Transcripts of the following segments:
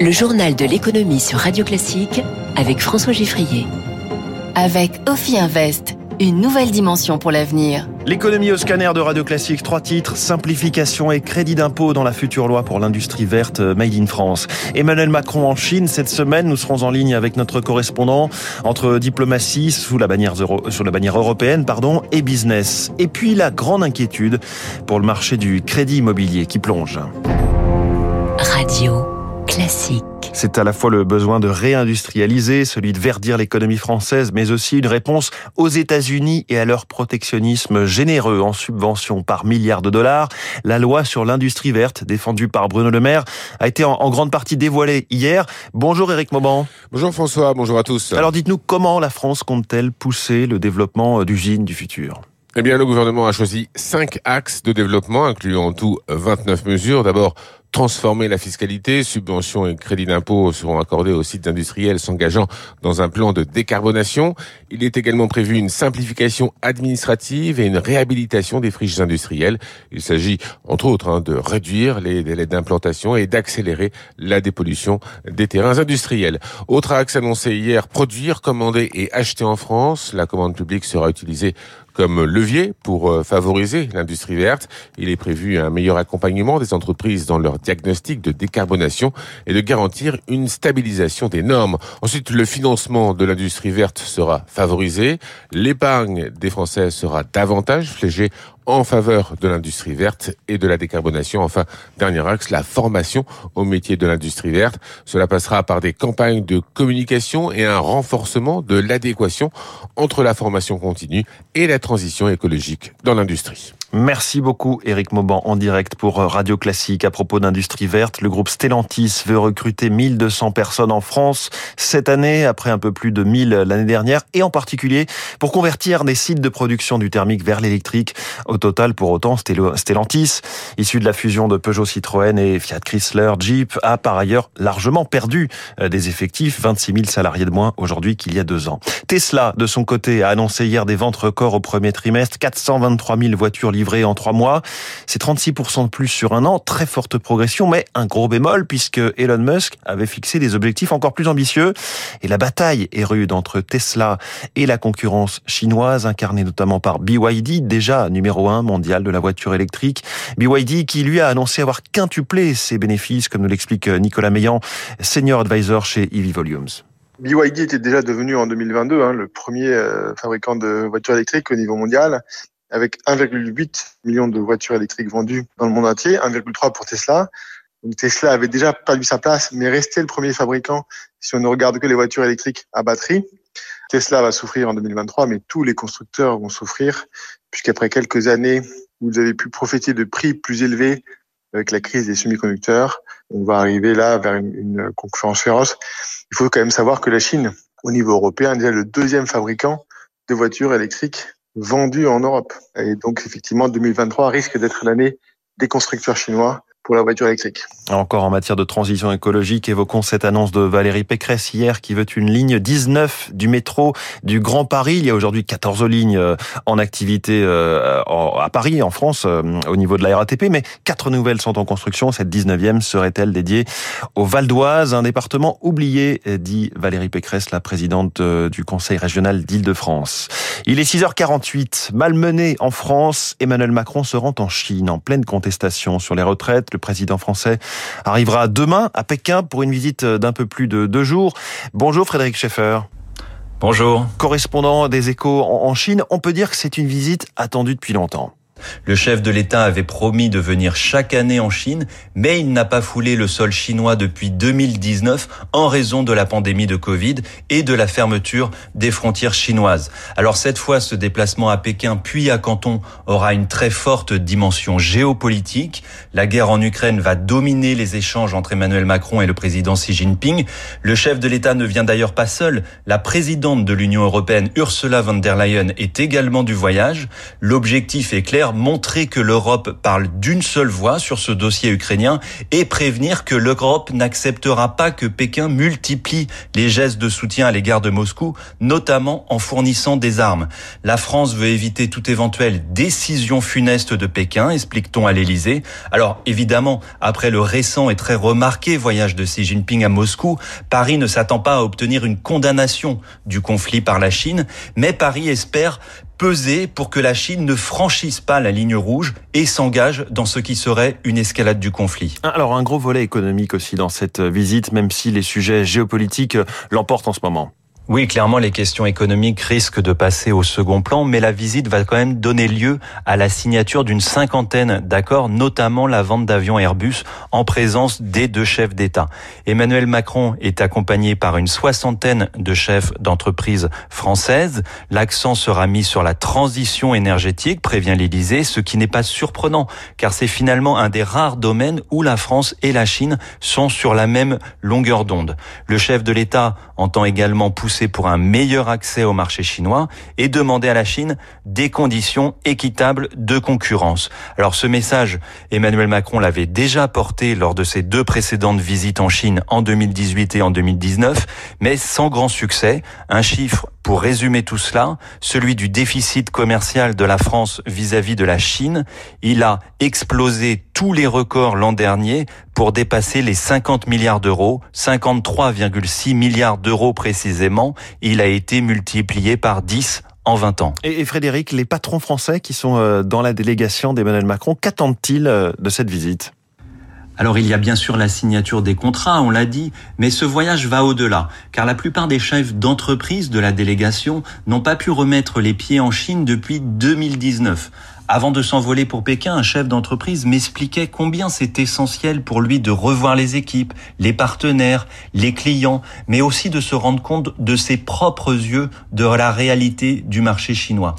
Le journal de l'économie sur Radio Classique avec François Giffrier. Avec Ophi Invest, une nouvelle dimension pour l'avenir. L'économie au scanner de Radio Classique, trois titres, simplification et crédit d'impôt dans la future loi pour l'industrie verte Made in France. Emmanuel Macron en Chine, cette semaine, nous serons en ligne avec notre correspondant entre diplomatie sous la bannière, sur la bannière européenne pardon, et business. Et puis la grande inquiétude pour le marché du crédit immobilier qui plonge. Radio Classique. C'est à la fois le besoin de réindustrialiser, celui de verdir l'économie française, mais aussi une réponse aux États-Unis et à leur protectionnisme généreux en subventions par milliards de dollars. La loi sur l'industrie verte, défendue par Bruno Le Maire, a été en, grande partie dévoilée hier. Bonjour Éric Mauban. Bonjour François, bonjour à tous. Alors dites-nous comment la France compte-t-elle pousser le développement d'usines du futur? Eh bien, le gouvernement a choisi cinq axes de développement, incluant en tout 29 mesures. D'abord, transformer la fiscalité. Subventions et crédits d'impôt seront accordés aux sites industriels s'engageant dans un plan de décarbonation. Il est également prévu une simplification administrative et une réhabilitation des friches industrielles. Il s'agit, entre autres, hein, de réduire les délais d'implantation et d'accélérer la dépollution des terrains industriels. Autre axe annoncé hier, produire, commander et acheter en France. La commande publique sera utilisée comme levier pour euh, favoriser l'industrie verte. Il est prévu un meilleur accompagnement des entreprises dans leur diagnostic de décarbonation et de garantir une stabilisation des normes. Ensuite, le financement de l'industrie verte sera favorisé. L'épargne des Français sera davantage fléchée en faveur de l'industrie verte et de la décarbonation. Enfin, dernier axe, la formation au métier de l'industrie verte. Cela passera par des campagnes de communication et un renforcement de l'adéquation entre la formation continue et la transition écologique dans l'industrie. Merci beaucoup Eric Mauban en direct pour Radio Classique. À propos d'industrie verte, le groupe Stellantis veut recruter 1200 personnes en France cette année, après un peu plus de 1000 l'année dernière, et en particulier pour convertir des sites de production du thermique vers l'électrique. Au total, pour autant, Stellantis, issu de la fusion de Peugeot Citroën et Fiat Chrysler Jeep, a par ailleurs largement perdu euh, des effectifs, 26 000 salariés de moins aujourd'hui qu'il y a deux ans. Tesla, de son côté, a annoncé hier des ventes records au premier trimestre, 423 000 voitures livré en trois mois. C'est 36% de plus sur un an, très forte progression, mais un gros bémol puisque Elon Musk avait fixé des objectifs encore plus ambitieux. Et la bataille est rude entre Tesla et la concurrence chinoise, incarnée notamment par BYD, déjà numéro un mondial de la voiture électrique. BYD qui lui a annoncé avoir quintuplé ses bénéfices, comme nous l'explique Nicolas Meillan, senior advisor chez EV Volumes. BYD était déjà devenu en 2022 hein, le premier euh, fabricant de voitures électriques au niveau mondial avec 1,8 million de voitures électriques vendues dans le monde entier, 1,3 pour Tesla. Donc Tesla avait déjà perdu sa place, mais restait le premier fabricant si on ne regarde que les voitures électriques à batterie. Tesla va souffrir en 2023, mais tous les constructeurs vont souffrir, puisqu'après quelques années où vous avez pu profiter de prix plus élevés avec la crise des semi-conducteurs, on va arriver là vers une, une concurrence féroce. Il faut quand même savoir que la Chine, au niveau européen, est déjà le deuxième fabricant de voitures électriques vendus en Europe. Et donc, effectivement, 2023 risque d'être l'année des constructeurs chinois Encore en matière de transition écologique, évoquons cette annonce de Valérie Pécresse hier qui veut une ligne 19 du métro du Grand Paris. Il y a aujourd'hui 14 lignes euh, en activité euh, à Paris, en France, euh, au niveau de la RATP, mais quatre nouvelles sont en construction. Cette 19e serait-elle dédiée au Val d'Oise, un département oublié, dit Valérie Pécresse, la présidente du Conseil régional d'Île-de-France. Il est 6h48. Malmené en France, Emmanuel Macron se rend en Chine en pleine contestation sur les retraites le président français arrivera demain à Pékin pour une visite d'un peu plus de deux jours. Bonjour Frédéric Schaeffer. Bonjour. Correspondant des échos en Chine, on peut dire que c'est une visite attendue depuis longtemps. Le chef de l'État avait promis de venir chaque année en Chine, mais il n'a pas foulé le sol chinois depuis 2019 en raison de la pandémie de Covid et de la fermeture des frontières chinoises. Alors cette fois, ce déplacement à Pékin puis à Canton aura une très forte dimension géopolitique. La guerre en Ukraine va dominer les échanges entre Emmanuel Macron et le président Xi Jinping. Le chef de l'État ne vient d'ailleurs pas seul. La présidente de l'Union européenne, Ursula von der Leyen, est également du voyage. L'objectif est clair montrer que l'Europe parle d'une seule voix sur ce dossier ukrainien et prévenir que l'Europe n'acceptera pas que Pékin multiplie les gestes de soutien à l'égard de Moscou, notamment en fournissant des armes. La France veut éviter toute éventuelle décision funeste de Pékin, explique-t-on à l'Élysée. Alors évidemment, après le récent et très remarqué voyage de Xi Jinping à Moscou, Paris ne s'attend pas à obtenir une condamnation du conflit par la Chine, mais Paris espère peser pour que la Chine ne franchisse pas la ligne rouge et s'engage dans ce qui serait une escalade du conflit. Alors un gros volet économique aussi dans cette visite, même si les sujets géopolitiques l'emportent en ce moment. Oui, clairement, les questions économiques risquent de passer au second plan, mais la visite va quand même donner lieu à la signature d'une cinquantaine d'accords, notamment la vente d'avions Airbus en présence des deux chefs d'État. Emmanuel Macron est accompagné par une soixantaine de chefs d'entreprises françaises. L'accent sera mis sur la transition énergétique, prévient l'Élysée, ce qui n'est pas surprenant, car c'est finalement un des rares domaines où la France et la Chine sont sur la même longueur d'onde. Le chef de l'État entend également pousser pour un meilleur accès au marché chinois et demander à la Chine des conditions équitables de concurrence. Alors ce message, Emmanuel Macron l'avait déjà porté lors de ses deux précédentes visites en Chine en 2018 et en 2019, mais sans grand succès. Un chiffre pour résumer tout cela, celui du déficit commercial de la France vis-à-vis de la Chine. Il a explosé tous les records l'an dernier pour dépasser les 50 milliards d'euros, 53,6 milliards d'euros précisément. Il a été multiplié par 10 en 20 ans. Et, Frédéric, les patrons français qui sont euh, dans la délégation d'Emmanuel Macron, qu'attendent-ils euh, de cette visite? Alors il y a bien sûr la signature des contrats, on l'a dit, mais ce voyage va au-delà, car la plupart des chefs d'entreprise de la délégation n'ont pas pu remettre les pieds en Chine depuis 2019. Avant de s'envoler pour Pékin, un chef d'entreprise m'expliquait combien c'est essentiel pour lui de revoir les équipes, les partenaires, les clients, mais aussi de se rendre compte de ses propres yeux de la réalité du marché chinois.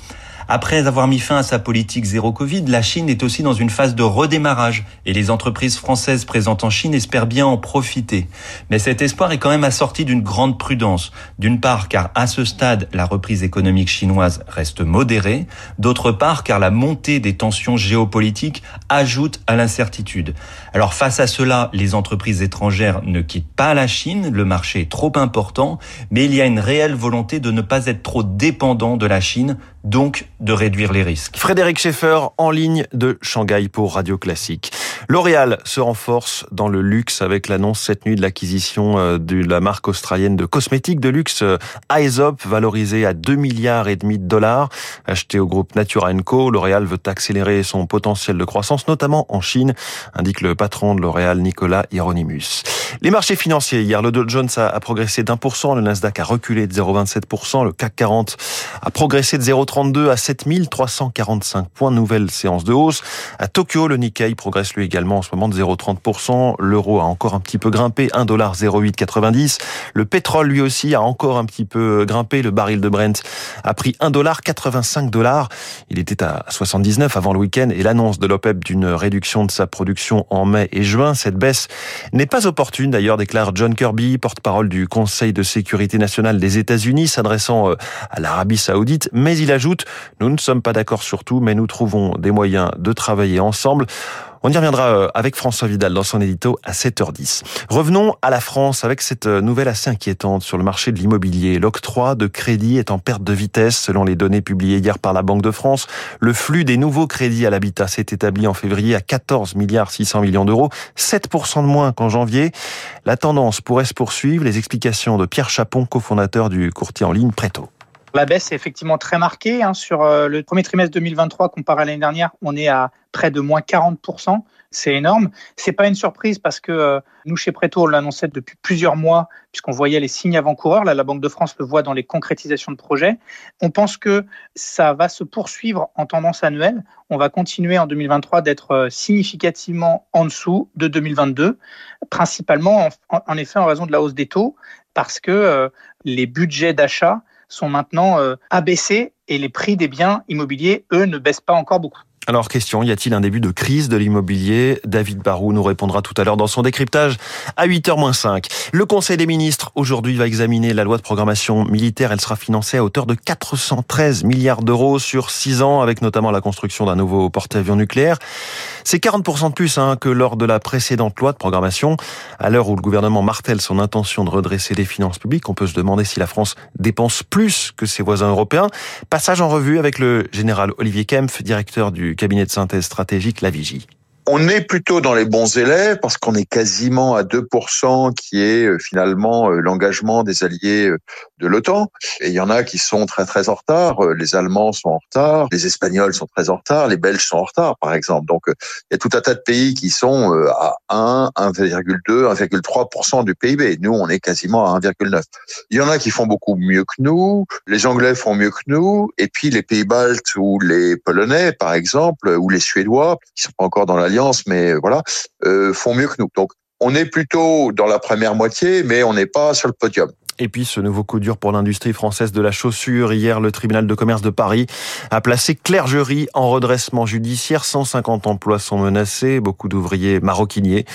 Après avoir mis fin à sa politique zéro Covid, la Chine est aussi dans une phase de redémarrage et les entreprises françaises présentes en Chine espèrent bien en profiter. Mais cet espoir est quand même assorti d'une grande prudence. D'une part, car à ce stade, la reprise économique chinoise reste modérée. D'autre part, car la montée des tensions géopolitiques ajoute à l'incertitude. Alors face à cela, les entreprises étrangères ne quittent pas la Chine, le marché est trop important, mais il y a une réelle volonté de ne pas être trop dépendant de la Chine donc de réduire les risques. Frédéric Schaeffer en ligne de Shanghai pour Radio Classique. L'Oréal se renforce dans le luxe avec l'annonce cette nuit de l'acquisition euh, de la marque australienne de cosmétiques de luxe euh, Aesop, valorisée à 2 milliards et demi de dollars, acheté au groupe Natura Co. L'Oréal veut accélérer son potentiel de croissance, notamment en Chine, indique le patron de L'Oréal, Nicolas Hieronymus. Les marchés financiers, hier, le Dow Jones a progressé d'un pour cent, le Nasdaq a reculé de 0,27%, le CAC 40 a progressé de 0,32 à 7345 points, nouvelle séance de hausse. À Tokyo, le Nikkei progresse lui également en ce moment de 0,30%. L'euro a encore un petit peu grimpé, 1,0890. Le pétrole lui aussi a encore un petit peu grimpé. Le baril de Brent a pris 1,85 dollars. Il était à 79 avant le week-end et l'annonce de l'OPEP d'une réduction de sa production en mai et juin. Cette baisse n'est pas opportune d'ailleurs, déclare John Kirby, porte-parole du Conseil de sécurité nationale des États-Unis, s'adressant euh, à l'Arabie saoudite. Mais il ajoute, nous ne sommes pas d'accord sur tout, mais nous trouvons des moyens de travailler ensemble. On y reviendra euh, avec François Vidal dans son édito à 7h10. Revenons à la France avec cette euh, nouvelle assez inquiétante sur le marché de l'immobilier. L'octroi de crédit est en perte de vitesse selon les données publiées hier par la Banque de France. Le flux des nouveaux crédits à l'habitat s'est établi en février à 14 milliards 600 millions d'euros, 7% de moins qu'en janvier. La tendance pourrait se poursuivre. Les explications de Pierre Chapon, cofondateur du courtier en ligne Preto. La baisse est effectivement très marquée. Hein. Sur euh, le premier trimestre 2023 comparé à l'année dernière, on est à près de moins 40%. C'est énorme. C'est pas une surprise parce que euh, nous, chez Préto, on l'annonçait depuis plusieurs mois, puisqu'on voyait les signes avant-coureurs. Là, la Banque de France le voit dans les concrétisations de projets. On pense que ça va se poursuivre en tendance annuelle. On va continuer en 2023 d'être euh, significativement en dessous de 2022, principalement en, effet en raison de la hausse des taux, parce que les budgets d'achat sont maintenant euh, abaissés et les prix des biens immobiliers, eux, ne baissent pas encore beaucoup. Alors question, y a-t-il un début de crise de l'immobilier? David Barou nous répondra tout à l'heure dans son décryptage à 8h-5. Le Conseil des ministres aujourd'hui va examiner la loi de programmation militaire. Elle sera financée à hauteur de 413 milliards d'euros sur 6 ans avec notamment la construction d'un nouveau porte-avions nucléaire. C'est 40% de plus hein, que lors de la précédente loi de programmation. À l'heure où le gouvernement martèle son intention de redresser les finances publiques, on peut se demander si la France dépense plus que ses voisins européens. Passage en revue avec le général Olivier Kempf, directeur du cabinet de synthèse stratégique La Vigie. On est plutôt dans les bons élèves parce qu'on est quasiment à 2% qui est euh, finalement euh, l'engagement des alliés euh, de l'OTAN. Et il y en a qui sont très très en retard. Les Allemands sont en retard, les Espagnols sont très en retard, les Belges sont en retard par exemple. Donc il y a tout un tas de pays qui sont à 1, 1,2, 1,3% du PIB. Nous, on est quasiment à 1,9. Il y en a qui font beaucoup mieux que nous. Les Anglais font mieux que nous. Et puis les pays baltes ou les Polonais par exemple, ou les Suédois, qui sont pas encore dans mais voilà, euh, font mieux que nous. Donc, on est plutôt dans la première moitié, mais on n'est pas sur le podium. Et puis ce nouveau coup dur pour l'industrie française de la chaussure. Hier, le tribunal de commerce de Paris a placé Clergerie en redressement judiciaire. 150 emplois sont menacés, beaucoup d'ouvriers maroquiniers.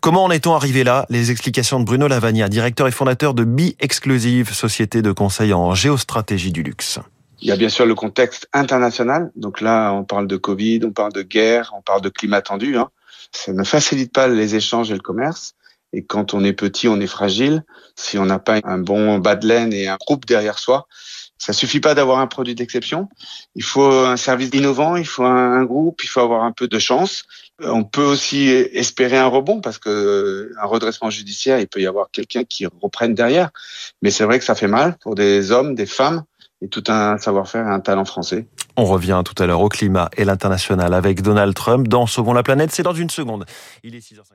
Comment en est-on arrivé là? Les explications de Bruno Lavagna, directeur et fondateur de Bi Exclusive, société de conseil en géostratégie du luxe. Il y a bien sûr le contexte international. Donc là, on parle de Covid, on parle de guerre, on parle de climat tendu. Hein. Ça ne facilite pas les échanges et le commerce. Et quand on est petit, on est fragile. Si on n'a pas un bon bas de laine et un groupe derrière soi, ça suffit pas d'avoir un produit d'exception. Il faut un service innovant, il faut un groupe, il faut avoir un peu de chance. On peut aussi espérer un rebond parce que un redressement judiciaire, il peut y avoir quelqu'un qui reprenne derrière. Mais c'est vrai que ça fait mal pour des hommes, des femmes et tout un savoir-faire et un talent français. On revient tout à l'heure au climat et l'international avec Donald Trump dans Sauvons la planète. C'est dans une seconde. Il est 6h50.